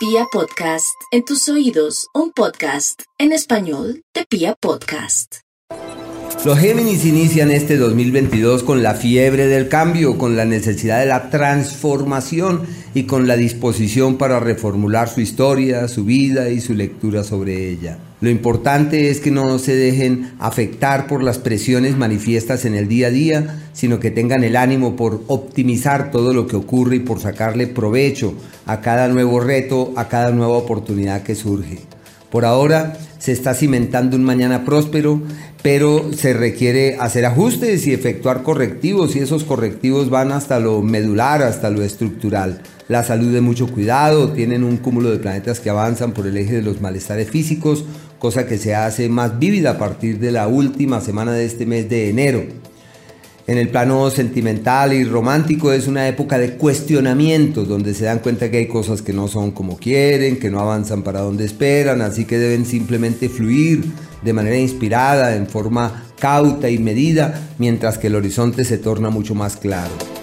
Pia Podcast, en tus oídos, un podcast en español de Pia Podcast. Los Géminis inician este 2022 con la fiebre del cambio, con la necesidad de la transformación y con la disposición para reformular su historia, su vida y su lectura sobre ella. Lo importante es que no se dejen afectar por las presiones manifiestas en el día a día, sino que tengan el ánimo por optimizar todo lo que ocurre y por sacarle provecho a cada nuevo reto, a cada nueva oportunidad que surge. Por ahora se está cimentando un mañana próspero, pero se requiere hacer ajustes y efectuar correctivos y esos correctivos van hasta lo medular, hasta lo estructural. La salud de mucho cuidado, tienen un cúmulo de planetas que avanzan por el eje de los malestares físicos, cosa que se hace más vívida a partir de la última semana de este mes de enero. En el plano sentimental y romántico es una época de cuestionamiento, donde se dan cuenta que hay cosas que no son como quieren, que no avanzan para donde esperan, así que deben simplemente fluir de manera inspirada, en forma cauta y medida, mientras que el horizonte se torna mucho más claro.